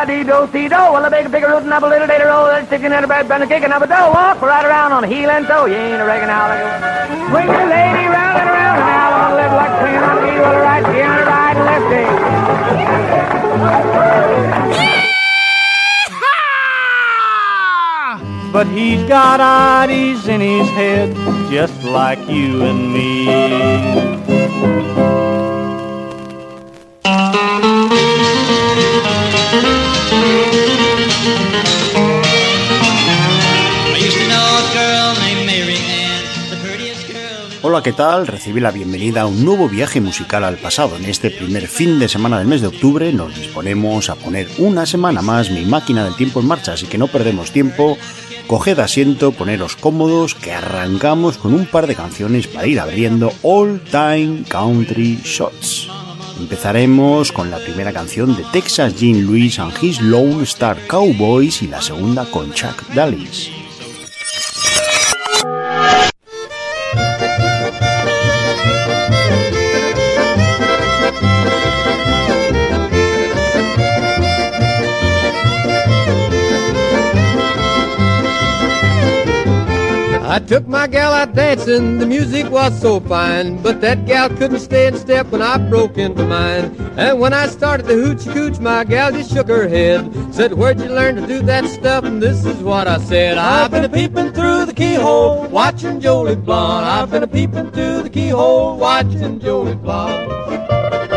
da dee do see do. Well, a big bigger root and up a little data roll. That's sticking in a bed, bend a kick and up a dough. Walk right around on heel and toe. You ain't a reckon how a swing the lady round and around. And I want to live like swinging on the heel the right, the other right and lefty. But he's got ideas in his head just like you and me. Hola, ¿qué tal? Recibí la bienvenida a un nuevo viaje musical al pasado. En este primer fin de semana del mes de octubre nos disponemos a poner una semana más mi máquina del tiempo en marcha, así que no perdemos tiempo. Coged asiento, poneros cómodos, que arrancamos con un par de canciones para ir abriendo All Time Country Shots. Empezaremos con la primera canción de Texas Jean Louis and His Lone Star Cowboys y la segunda con Chuck Dallas. I took my gal out dancing, the music was so fine, but that gal couldn't stay in step when I broke into mine. And when I started the hoochie cooch, my gal just shook her head, said, Where'd you learn to do that stuff? And this is what I said, I've been a peeping through the keyhole, watching Jolie Blonde. I've been a peeping through the keyhole, watching Jolie Blonde.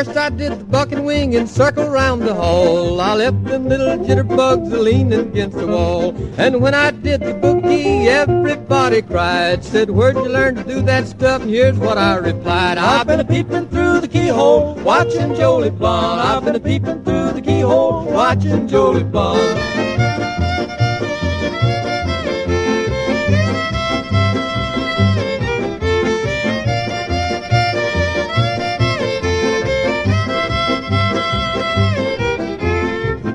First I did the buck and wing and circle round the hall. I left them little jitterbugs leaning against the wall. And when I did the boogie, everybody cried. Said, where'd you learn to do that stuff? And here's what I replied. I've been a peeping through the keyhole, watching Jolie Blonde. I've been a peeping through the keyhole, watching Jolie Blonde.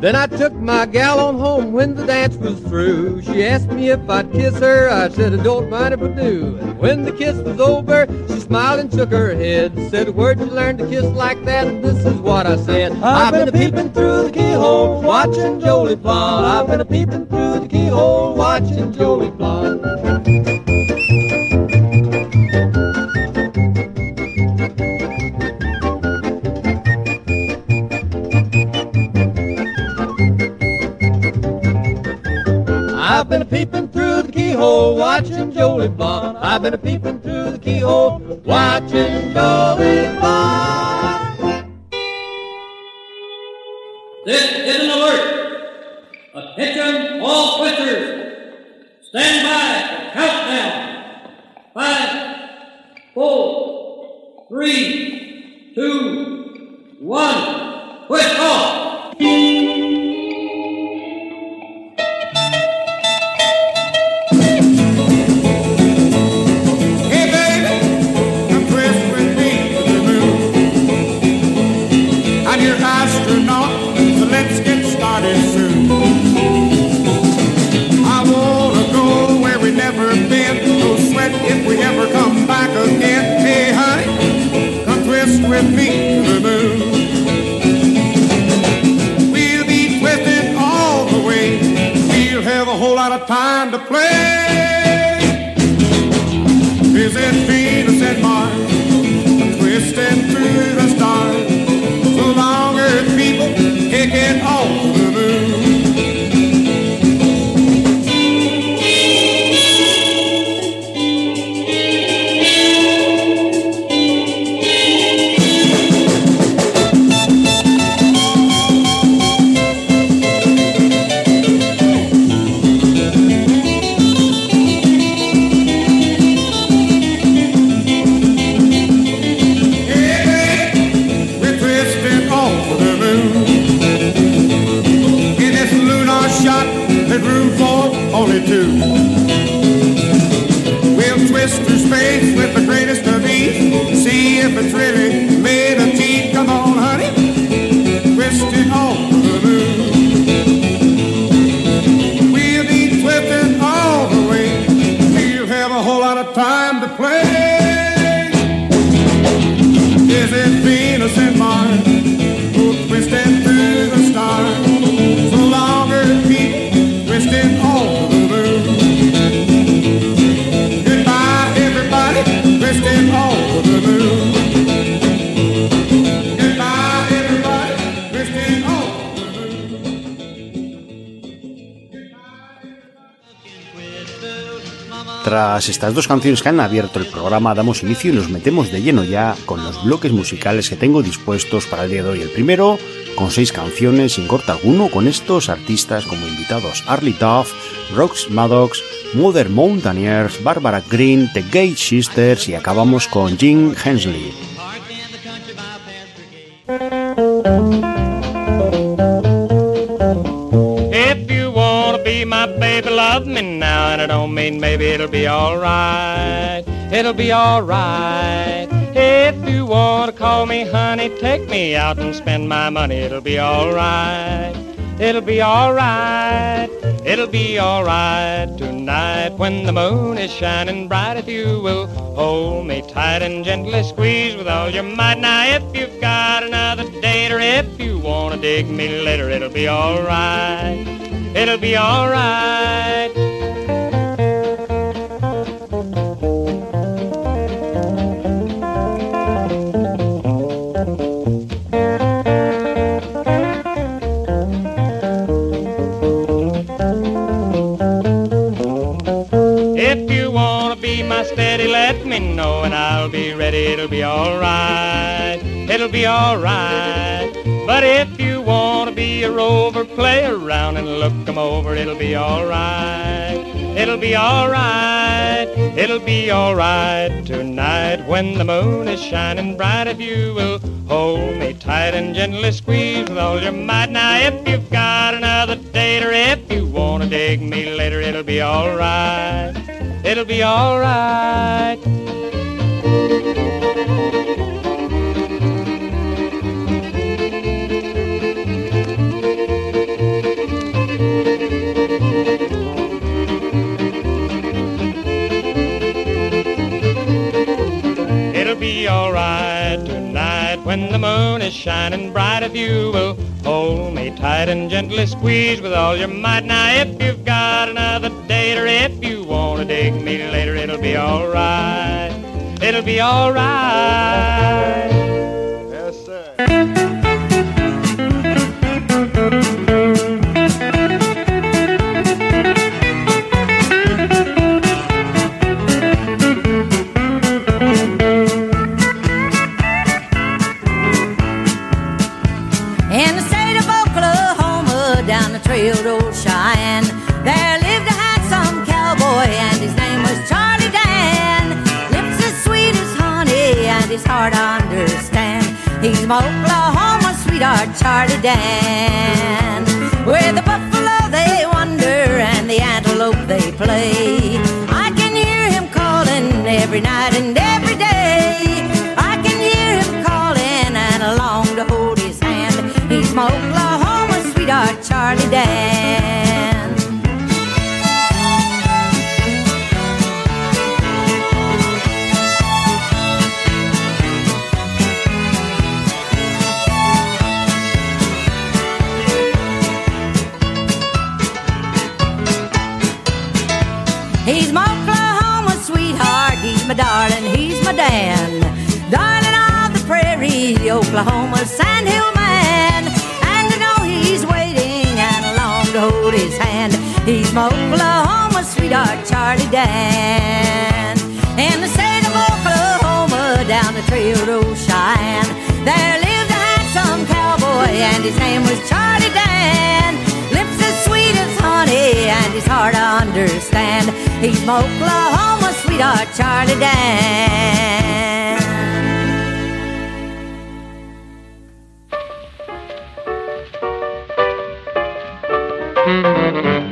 Then I took my gal on home when the dance was through. She asked me if I'd kiss her. I said, I don't mind if I do. And when the kiss was over, she smiled and shook her head. Said, where'd you learn to kiss like that? And this is what I said. I've been a peeping through the keyhole, watching Jolie Blonde. I've been a peeping through the keyhole, watching Jolie Blonde. I've been a peeping through the keyhole, watching Jolie Blonde. I've been a peeping through the keyhole, watching Jolie Blonde. This is an alert. Attention, all twisters. Stand by for countdown. Five, four, three, two, one. Twist off. Tras estas dos canciones que han abierto el programa, damos inicio y nos metemos de lleno ya con los bloques musicales que tengo dispuestos para el día de hoy. El primero, con seis canciones sin corte alguno, con estos artistas como invitados Arlie Duff, Rox Maddox, Mother Mountaineers, Barbara Green, The Gate Sisters y acabamos con Jim Hensley. Mean maybe it'll be alright. It'll be alright. If you want to call me honey, take me out and spend my money. It'll be alright. It'll be alright. It'll be alright tonight when the moon is shining bright. If you will hold me tight and gently squeeze with all your might. Now, if you've got another date or if you want to dig me later, it'll be alright it'll be alright. It'll be alright. It'll be alright. But if you wanna be a rover, play around and look 'em over, it'll be alright. It'll be alright, it'll be alright tonight when the moon is shining bright. If you will hold me tight and gently squeeze with all your might. Now, if you've got another date or if you wanna dig me later, it'll be alright. It'll be alright. Is shining bright. If you will hold me tight and gently squeeze with all your might. Now, if you've got another date or if you want to dig me later, it'll be alright. It'll be alright. My Oklahoma sweetheart, Charlie Dan. In the state of Oklahoma, down the trail to Cheyenne, there lived a handsome cowboy and his name was Charlie Dan. Lips as sweet as honey and his heart to understand. He's my Oklahoma sweetheart, Charlie Dan. trucking,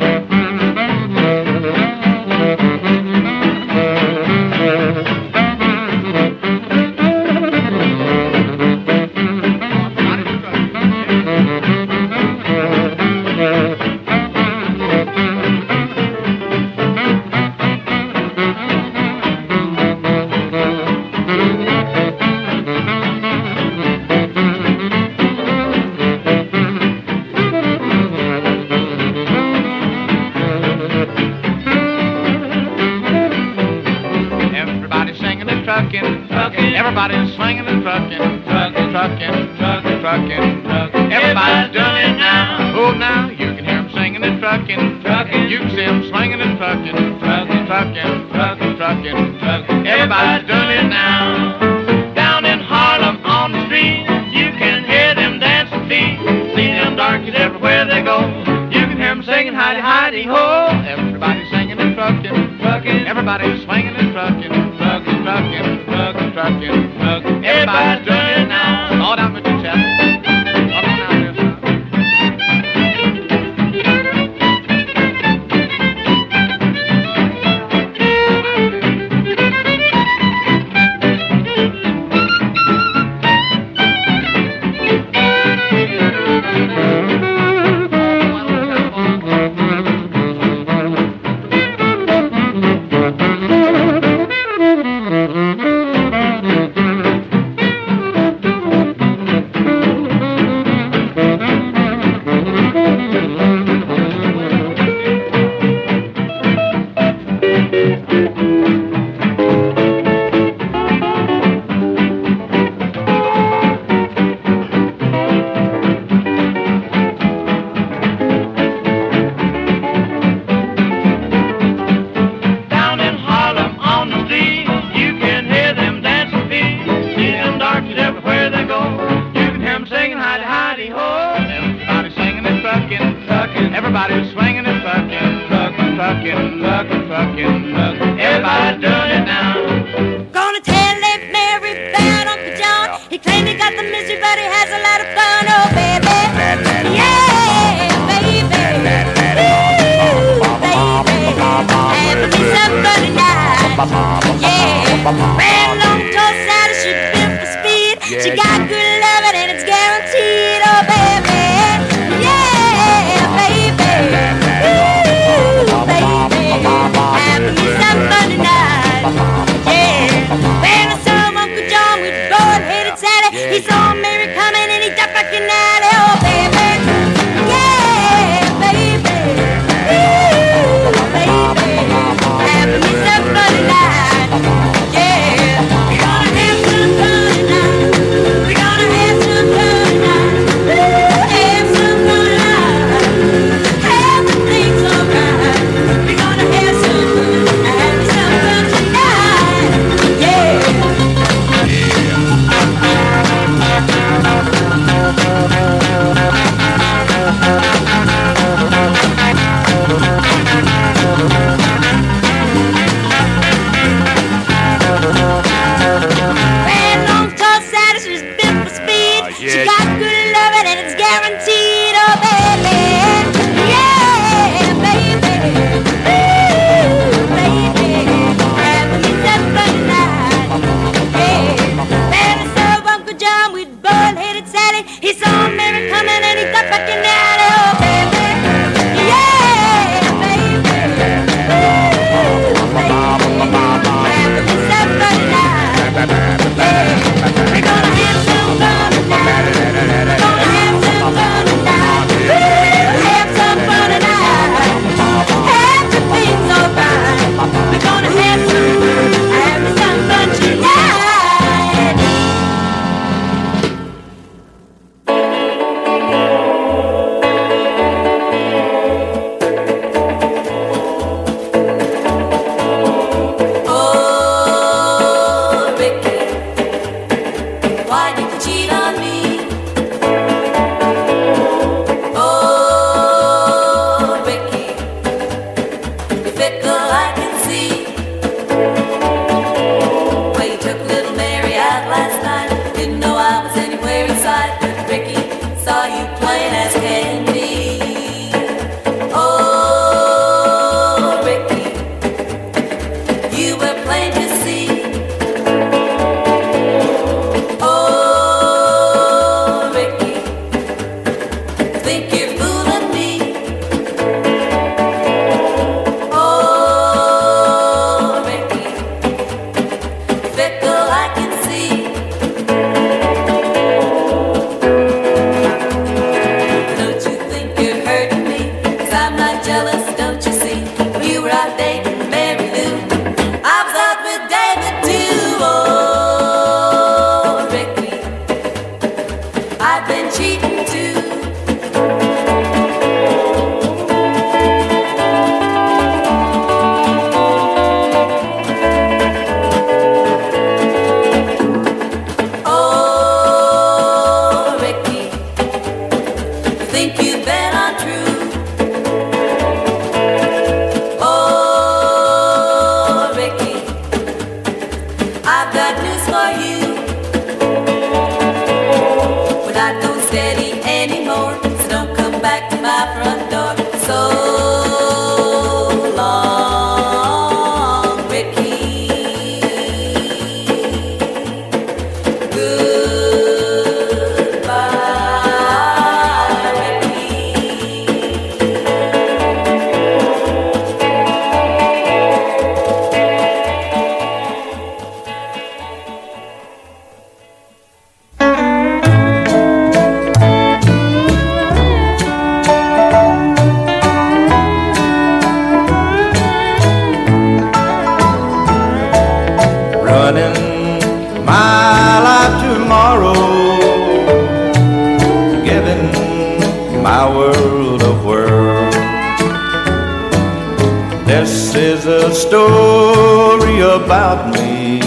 story about me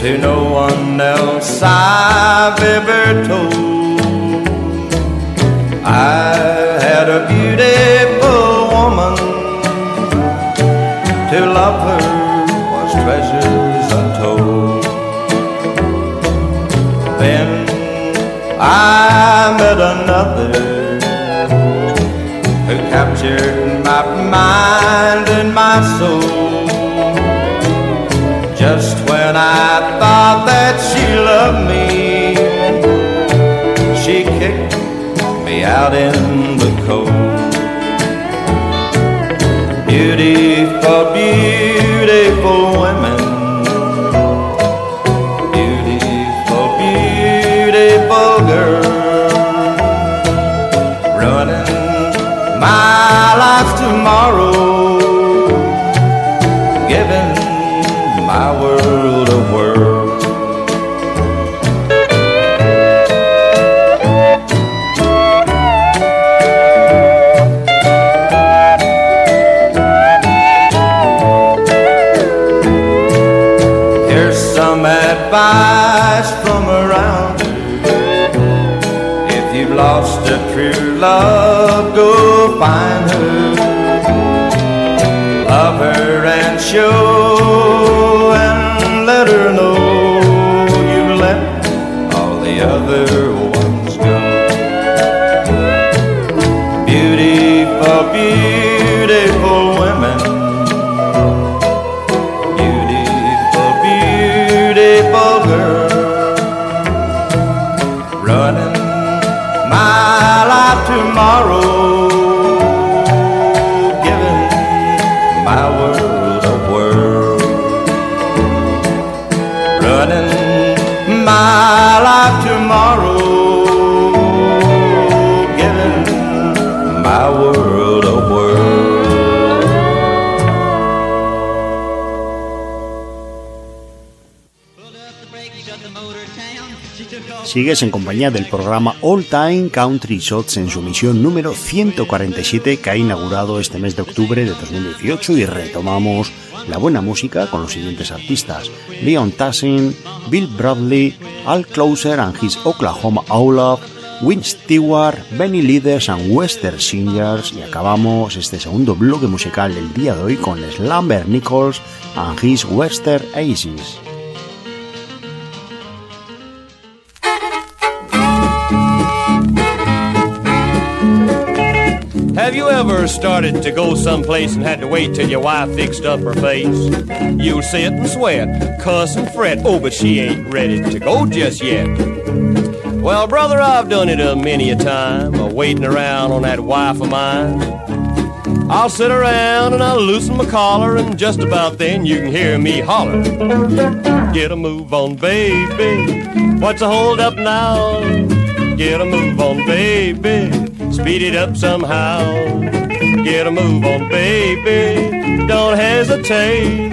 to no one else I've ever told. I had a beautiful woman to love her was treasures untold. Then I met another and my soul. Just when I thought that she loved me, she kicked me out in the cold. Beautiful, beautiful love, Sigues en compañía del programa All Time Country Shots en su misión número 147 que ha inaugurado este mes de octubre de 2018 y retomamos la buena música con los siguientes artistas Leon Tassin, Bill Bradley, Al Closer and his Oklahoma Olaf, Win Stewart, Benny Leaders and Western Singers y acabamos este segundo bloque musical del día de hoy con Slumber Nichols and his Western Aces. Ever started to go someplace and had to wait till your wife fixed up her face? You'll sit and sweat, cuss and fret, oh, but she ain't ready to go just yet. Well, brother, I've done it a many a time, a waiting around on that wife of mine. I'll sit around and I'll loosen my collar, and just about then you can hear me holler. Get a move on, baby. What's the hold up now? Get a move on, baby. Speed it up somehow. Get a move on, baby. Don't hesitate.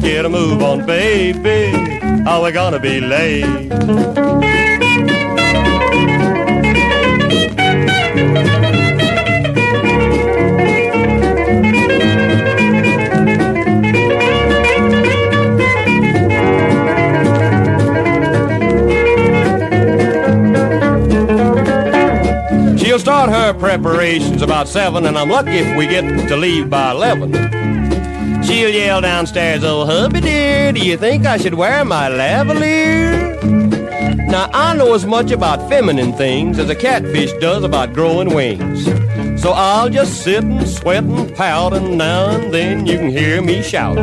Get a move on, baby. Are we gonna be late? Preparations about seven, and I'm lucky if we get to leave by eleven. She'll yell downstairs, "Oh, hubby dear, do you think I should wear my lavalier?" Now I know as much about feminine things as a catfish does about growing wings. So I'll just sit and sweat and pout, and now and then you can hear me shout.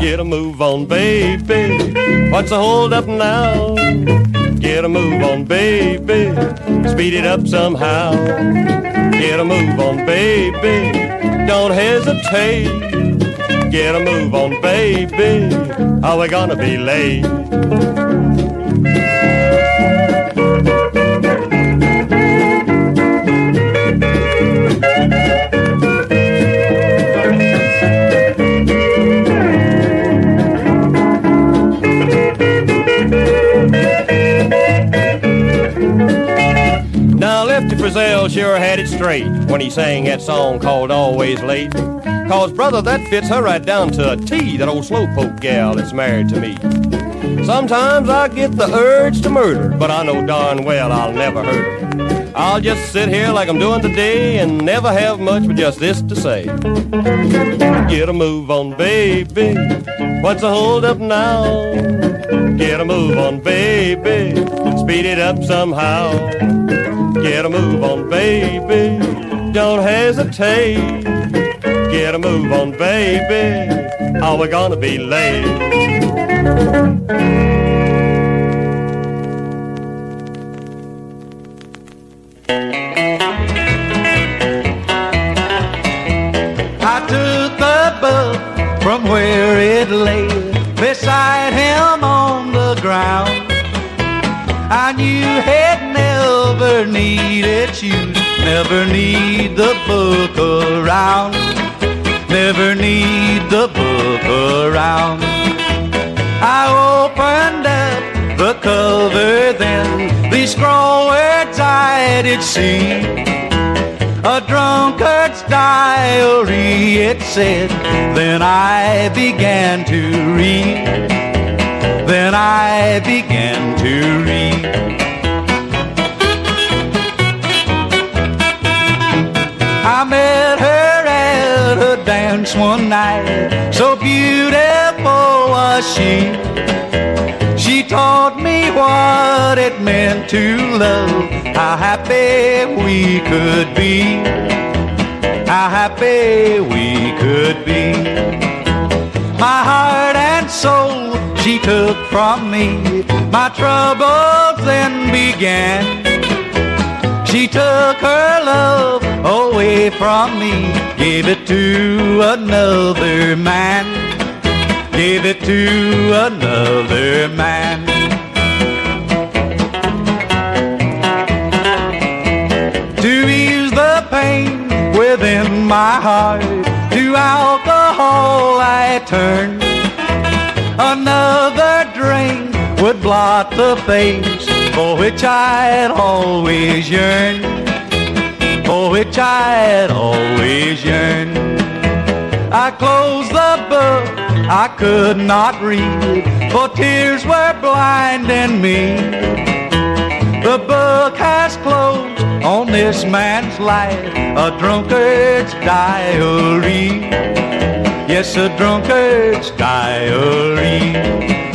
Get a move on, baby. What's the hold up now? Get a move on, baby. Speed it up somehow. Get a move on, baby. Don't hesitate. Get a move on, baby. Are we gonna be late? Frizzell sure had it straight when he sang that song called Always Late. Cause, brother, that fits her right down to a T, that old slowpoke gal that's married to me. Sometimes I get the urge to murder, but I know darn well I'll never hurt her. I'll just sit here like I'm doing today and never have much but just this to say. Get a move on, baby. What's the hold up now? Get a move on, baby. Speed it up somehow. Get a move on, baby. Don't hesitate. Get a move on, baby. Are we gonna be late? I took the book from where it lay beside him on the ground. I knew never needed shoes, never need the book around, never need the book around. I opened up the cover then, these scroll words I did see. A drunkard's diary, it said. Then I began to read. Then I began to read. I met her at a dance one night. So beautiful was she. She taught me what it meant to love, how happy we could be, how happy we could be. My heart and soul she took from me, my troubles then began. She took her love away from me, gave it to another man gave it to another man. To ease the pain within my heart, to alcohol I turned. Another drink would blot the face for which I had always yearned, for which I had always yearned. I closed the book I could not read, for tears were blinding me. The book has closed on this man's life, a drunkard's diary. Yes, a drunkard's diary.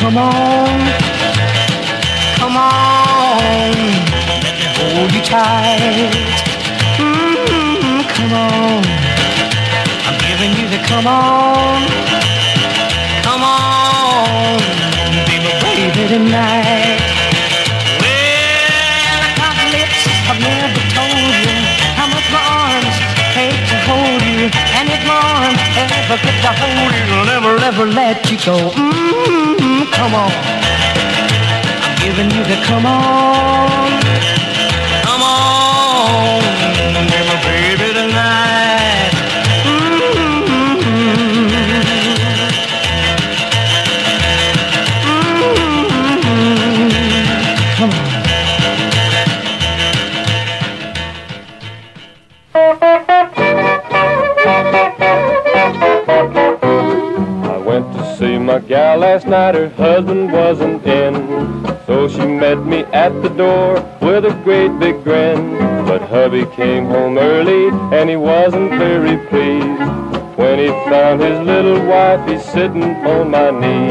Come on. Come on, let me hold you tight. Mm, come on, I'm giving you the come on. Come on, be my baby tonight. Well, I got lips I've never told you how much my arms hate to hold you, and if my arms ever get to hold you, I'll never, never let you go. Mm, come on, I'm giving you the come on, gal last night, her husband wasn't in. So she met me at the door with a great big grin. But hubby came home early and he wasn't very pleased. When he found his little wife, he's sitting on my knee.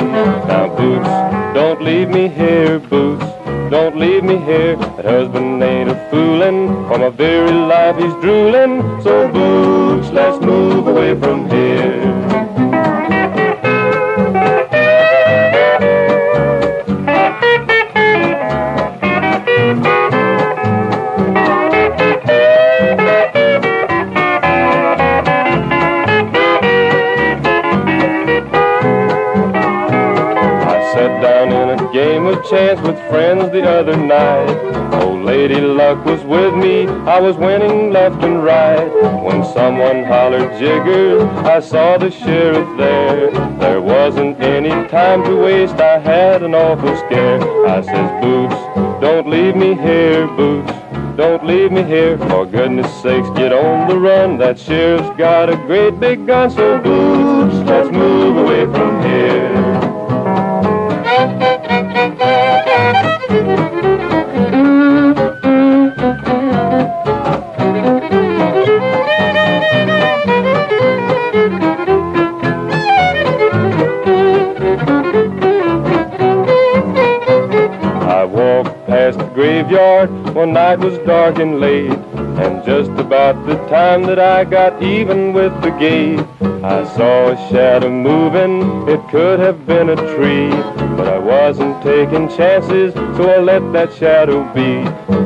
Now, Boots, don't leave me here, Boots. Don't leave me here. That husband ain't a foolin'. For my very life, he's drooling. So, Boots, let's move away from here. Friends the other night. Old Lady Luck was with me, I was winning left and right. When someone hollered jiggers, I saw the sheriff there. There wasn't any time to waste, I had an awful scare. I says, Boots, don't leave me here, Boots. Don't leave me here, for goodness sakes, get on the run. That sheriff's got a great big gun, so Boots, let's move away from here. Graveyard one night was dark and late, and just about the time that I got even with the gate, I saw a shadow moving. It could have been a tree, but I wasn't taking chances, so I let that shadow be.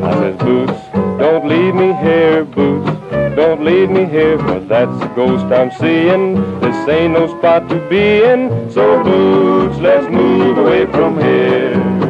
I says, Boots, don't leave me here, Boots. Don't leave me here, for that's a ghost I'm seeing. This ain't no spot to be in. So, Boots, let's move away from here.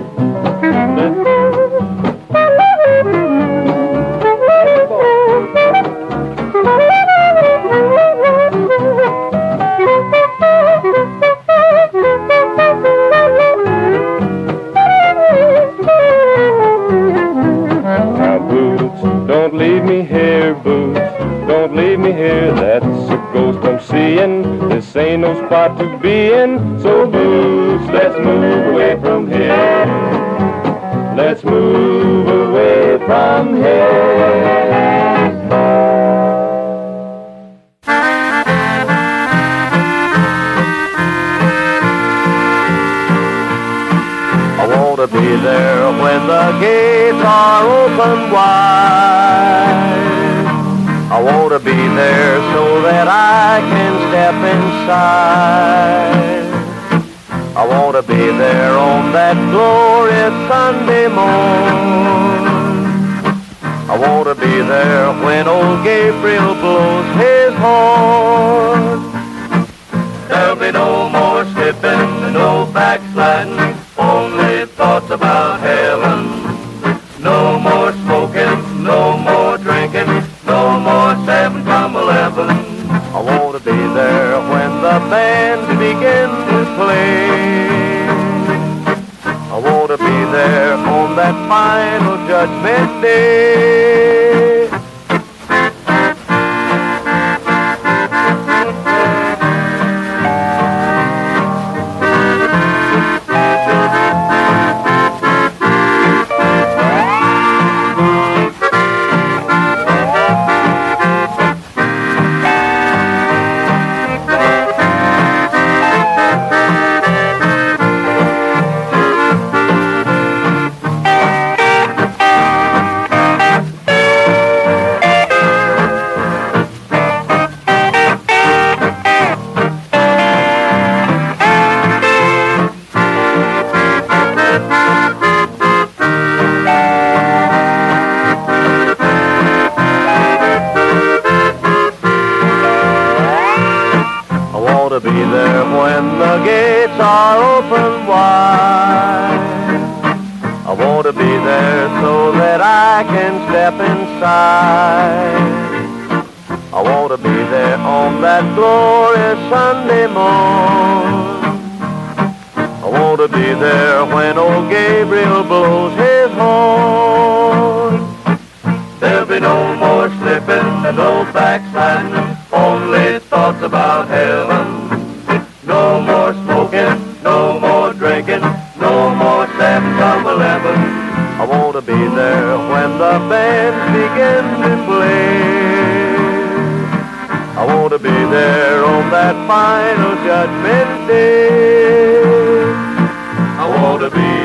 Ain't no spot to be in. So, Boots, let's move away from here. Let's move away from here. Be there when the gates are open wide. I want to be there so that I can step inside. I want to be there on that glorious Sunday morn I want to be there when old Gabriel blows his horn. There'll be no more slipping, no backsliding, only thoughts about heaven. No more band begins to play. I want to be there on that final judgment day. To be there so that I can step inside. I want to be there on that glorious Sunday morn. I want to be there when old Gabriel blows his horn. There'll be no more slipping, and no backsliding, only thoughts about heaven. The band begin to play. I want to be there on that final judgment day. I want to be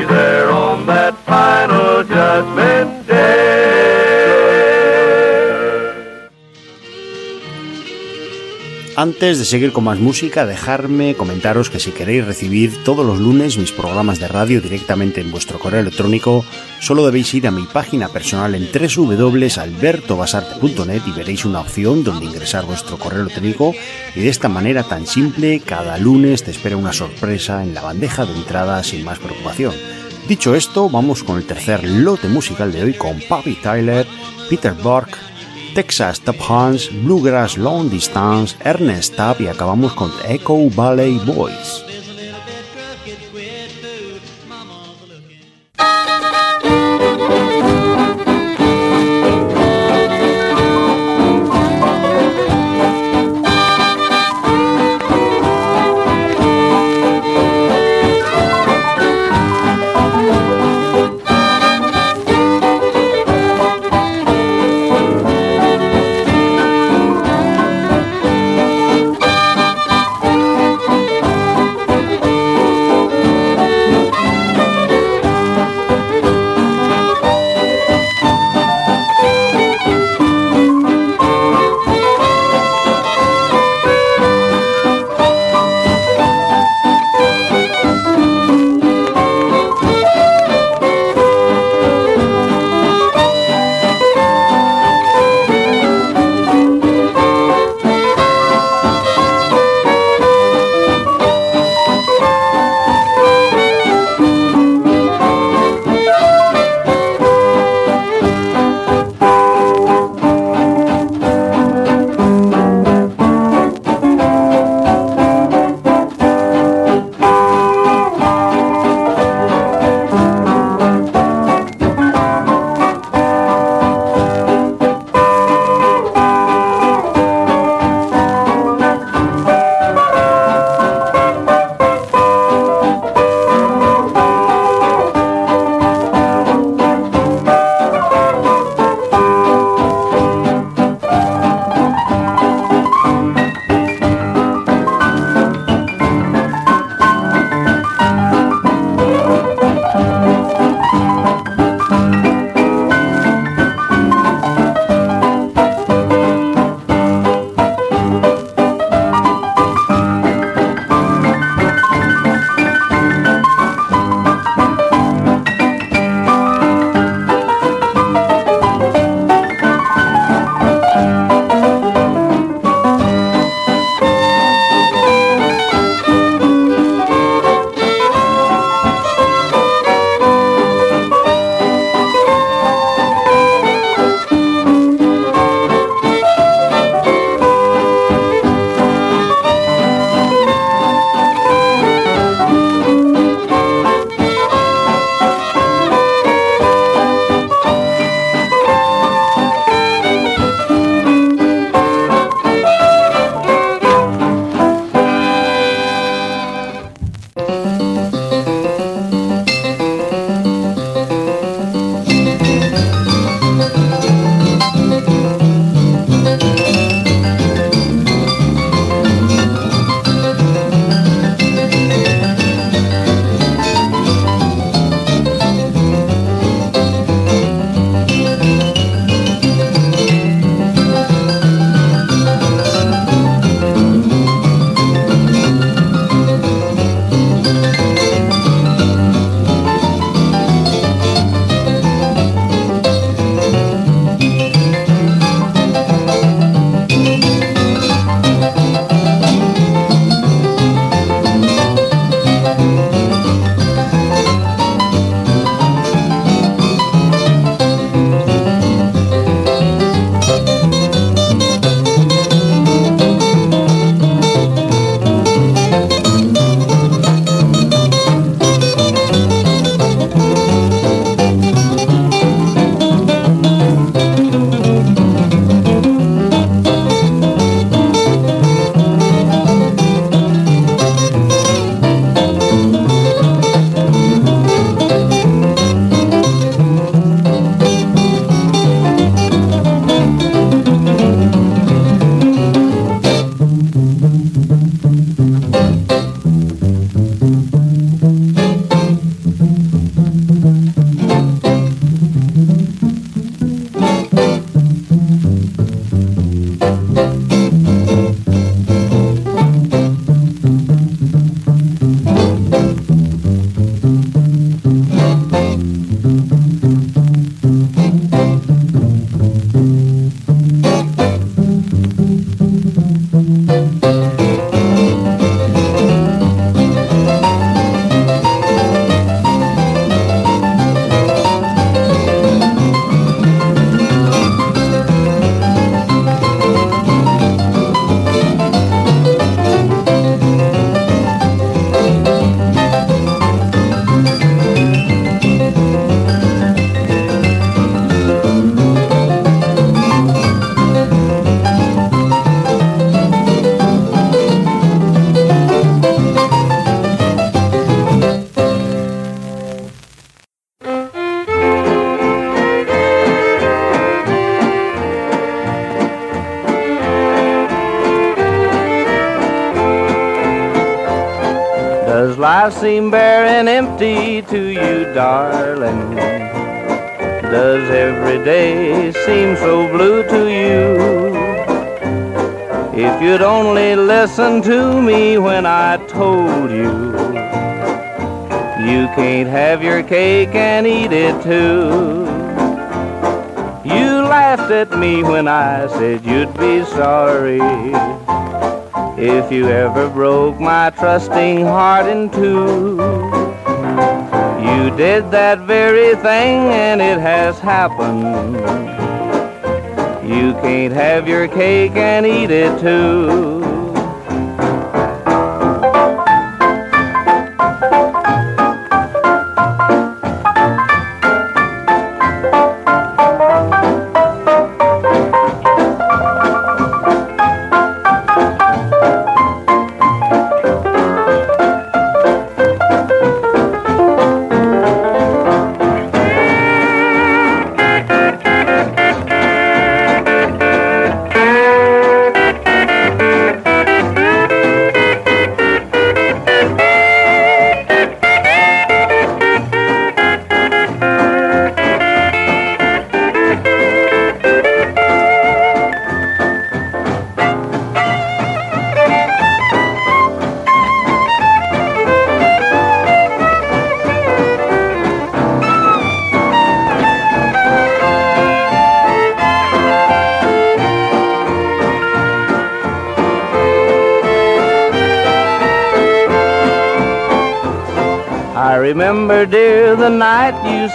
Antes de seguir con más música, dejarme comentaros que si queréis recibir todos los lunes mis programas de radio directamente en vuestro correo electrónico, solo debéis ir a mi página personal en www.albertobasarte.net y veréis una opción donde ingresar vuestro correo electrónico y de esta manera tan simple, cada lunes te espera una sorpresa en la bandeja de entrada sin más preocupación. Dicho esto, vamos con el tercer lote musical de hoy con Bobby Tyler, Peter Burke, Texas Top Hans, Bluegrass Long Distance, Ernest Tubb y acabamos con Echo Valley Boys. Seem bare and empty to you, darling? Does every day seem so blue to you? If you'd only listen to me when I told you you can't have your cake and eat it too. You laughed at me when I said you'd be sorry if you ever broke my trusting heart in two. You did that very thing and it has happened. You can't have your cake and eat it too.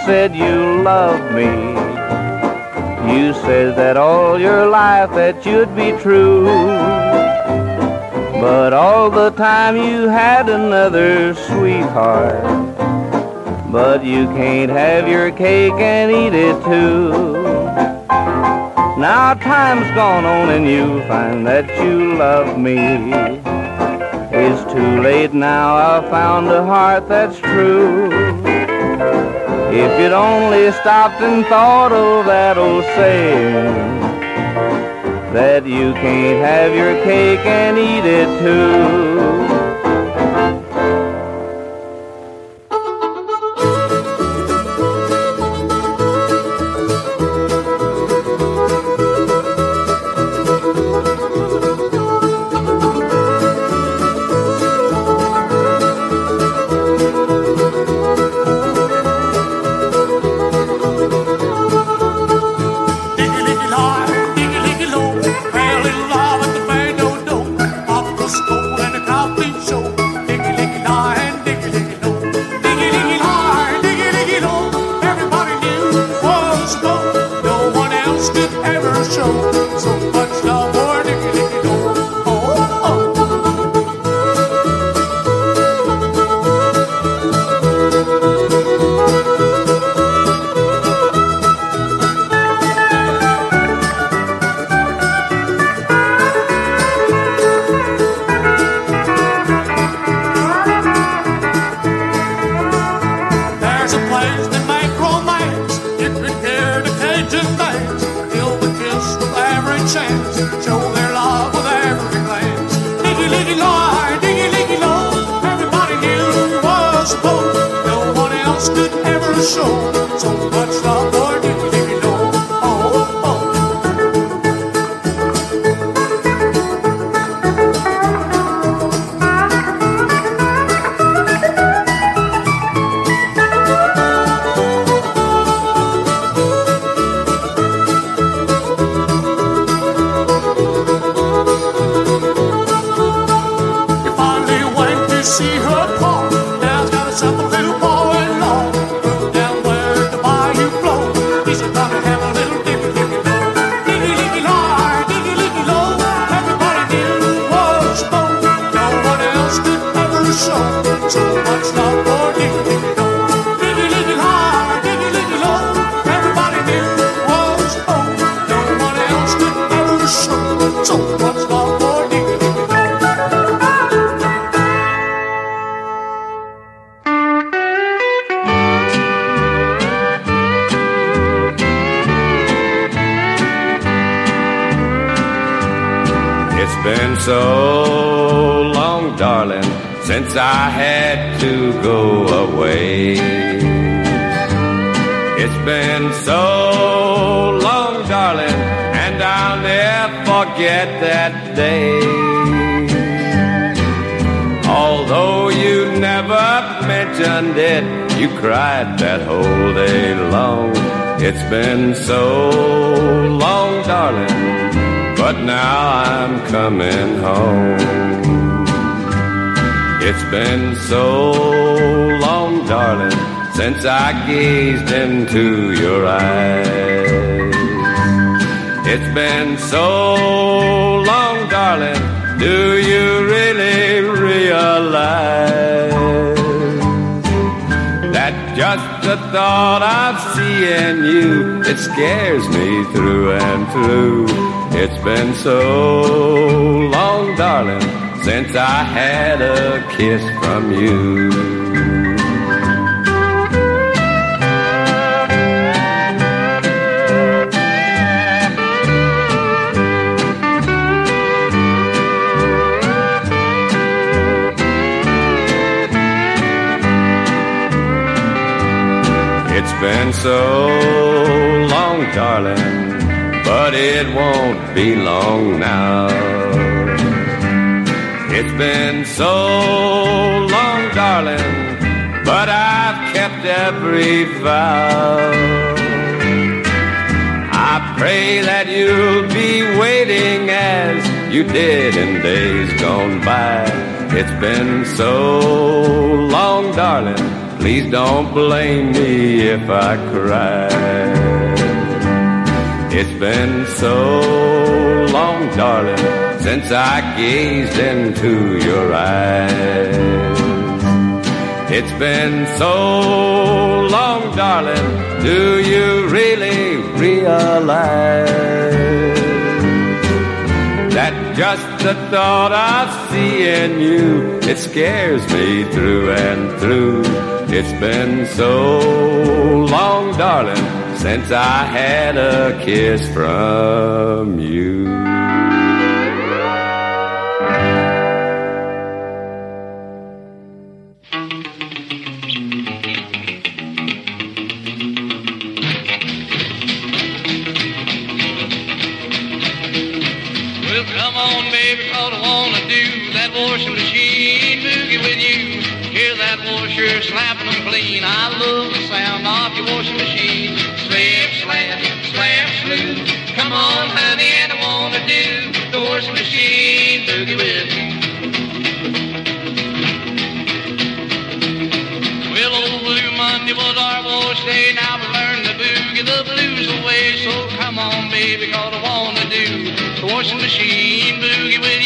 Said you loved me. You said that all your life that you'd be true. But all the time you had another sweetheart. But you can't have your cake and eat it too. Now time's gone on and you find that you love me. It's too late now, I've found a heart that's true. If you'd only stopped and thought of that old saying, that you can't have your cake and eat it too. It's been so long, darling, since I gazed into your eyes. It's been so long, darling, do you really realize that just the thought of seeing you, it scares me through and through. It's been so long, darling, since I had a kiss from you. It's been so long, darling, but it won't be long now. It's been so long, darling, but I've kept every vow. I pray that you'll be waiting as you did in days gone by. It's been so long, darling. Please don't blame me if I cry. It's been so long, darling, since I gazed into your eyes. It's been so long, darling, do you really realize that just the thought of seeing you, it scares me through and through. It's been so long, darling, since I had a kiss from you. Slapping them clean. I love the sound of your washing machine. Slap, slap, slap, slew. Come on, honey, and I wanna do the washing machine boogie with you. Well, old Blue Monday was our wash day. Now we learned to boogie the blues away. So come on, baby, cause I wanna do the washing machine boogie with you.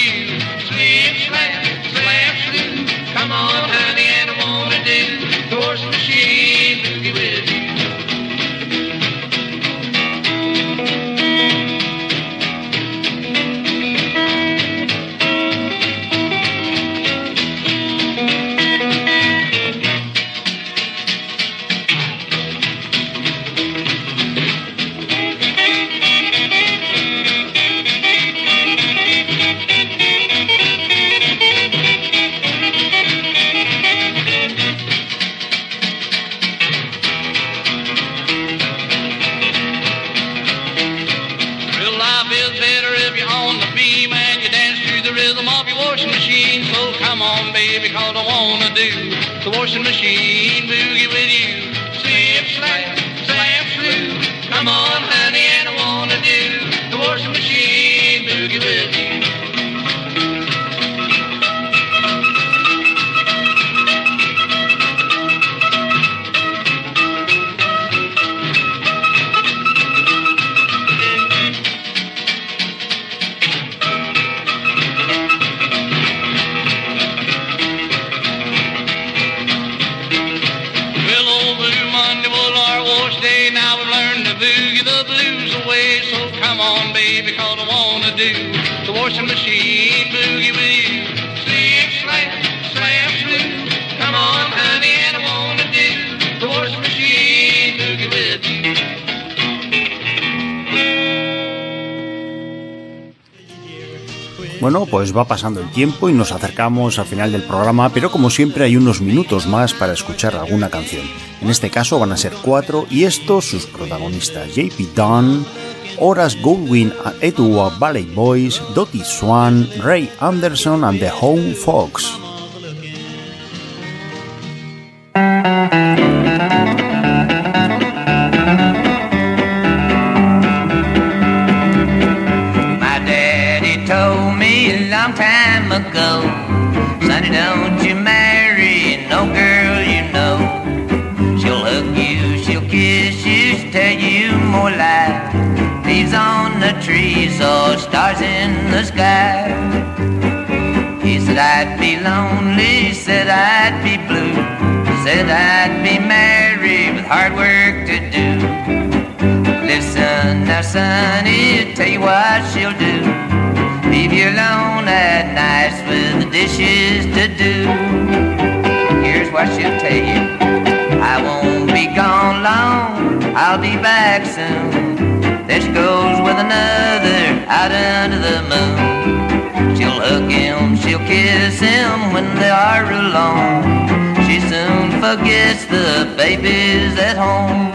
Bueno, pues va pasando el tiempo y nos acercamos al final del programa, pero como siempre hay unos minutos más para escuchar alguna canción. En este caso van a ser cuatro y estos sus protagonistas JP Dunn, Horace Goldwyn and Valley Boys, Dottie Swan, Ray Anderson and the Home Fox. Hard work to do. Listen now, sonny, tell you what she'll do. Leave you alone at night with the dishes to do. Here's what she'll tell you. I won't be gone long, I'll be back soon. There she goes with another out under the moon. She'll hug him, she'll kiss him when they are alone. She soon forgets the babies at home.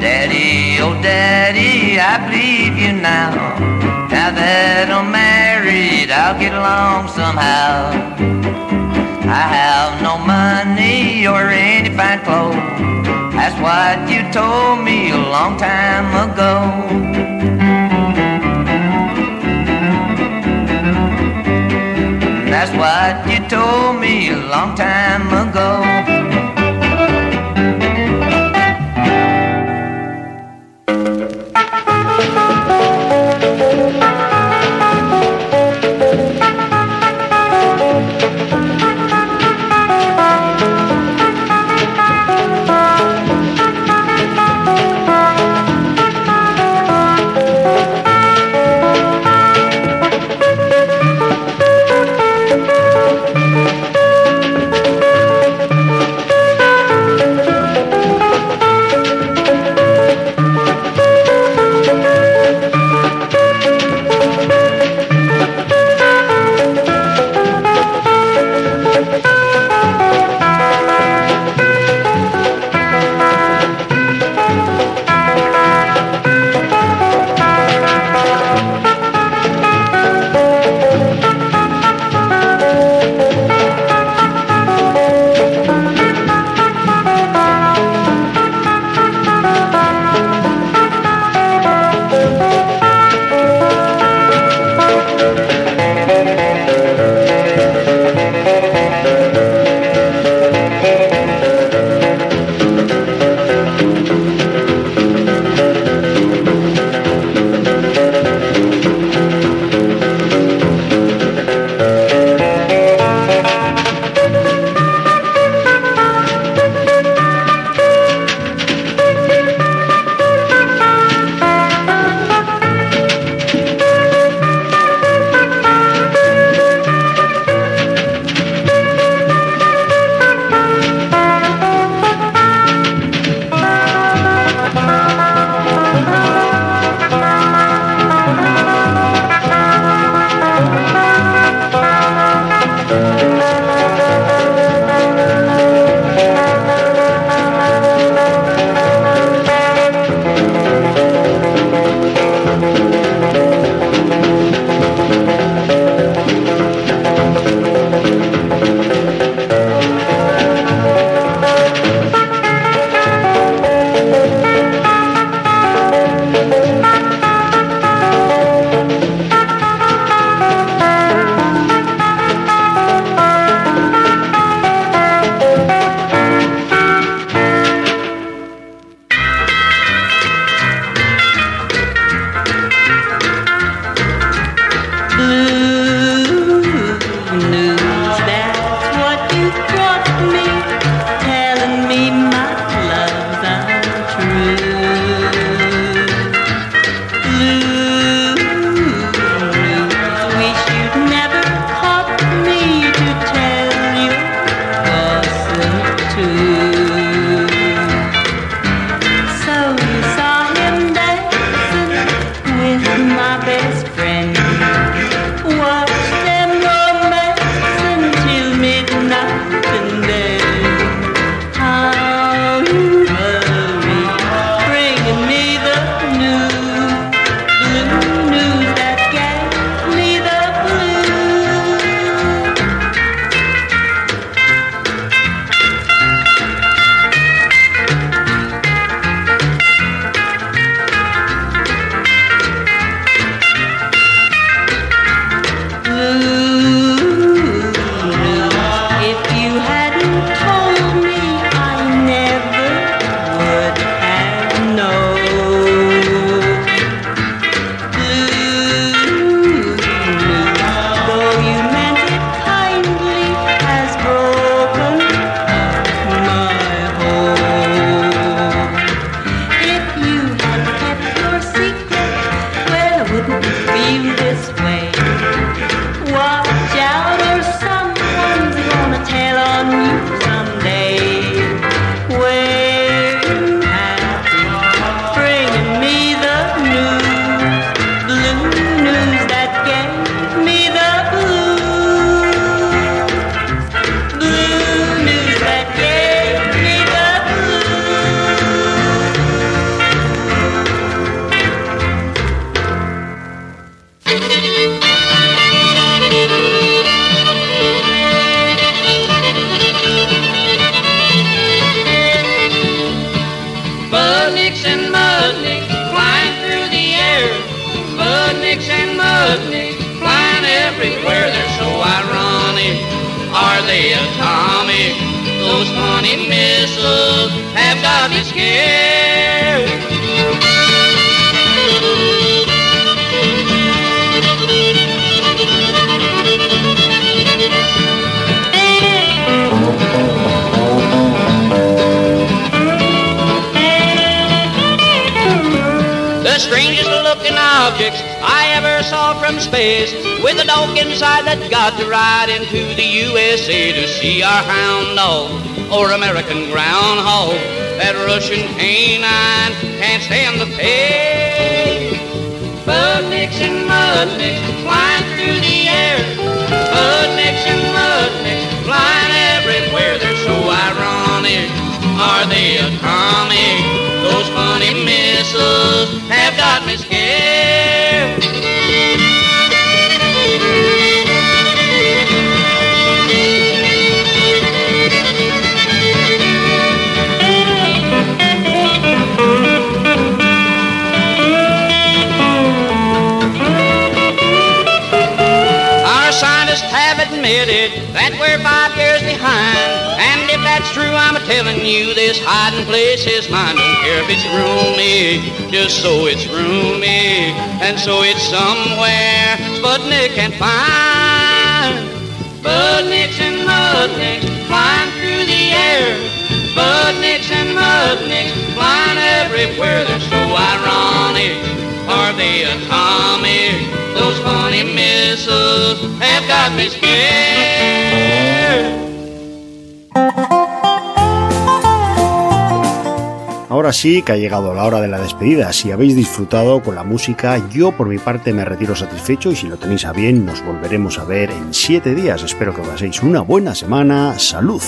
Daddy, oh daddy, I believe you now. Now that I'm married, I'll get along somehow. I have no money or any fine clothes. That's what you told me a long time ago. What you told me a long time ago. Telling you this hiding place is mine. Don't care if it's roomy, just so it's roomy. And so it's somewhere Sputnik can find. Sputniks and mutniks flying through the air. Sputniks and mutniks flying everywhere. They're so ironic. Are they atomic? Those funny missiles have got me scared. Ahora sí que ha llegado la hora de la despedida. Si habéis disfrutado con la música, yo por mi parte me retiro satisfecho y si lo tenéis a bien, nos volveremos a ver en siete días. Espero que paséis una buena semana. Salud.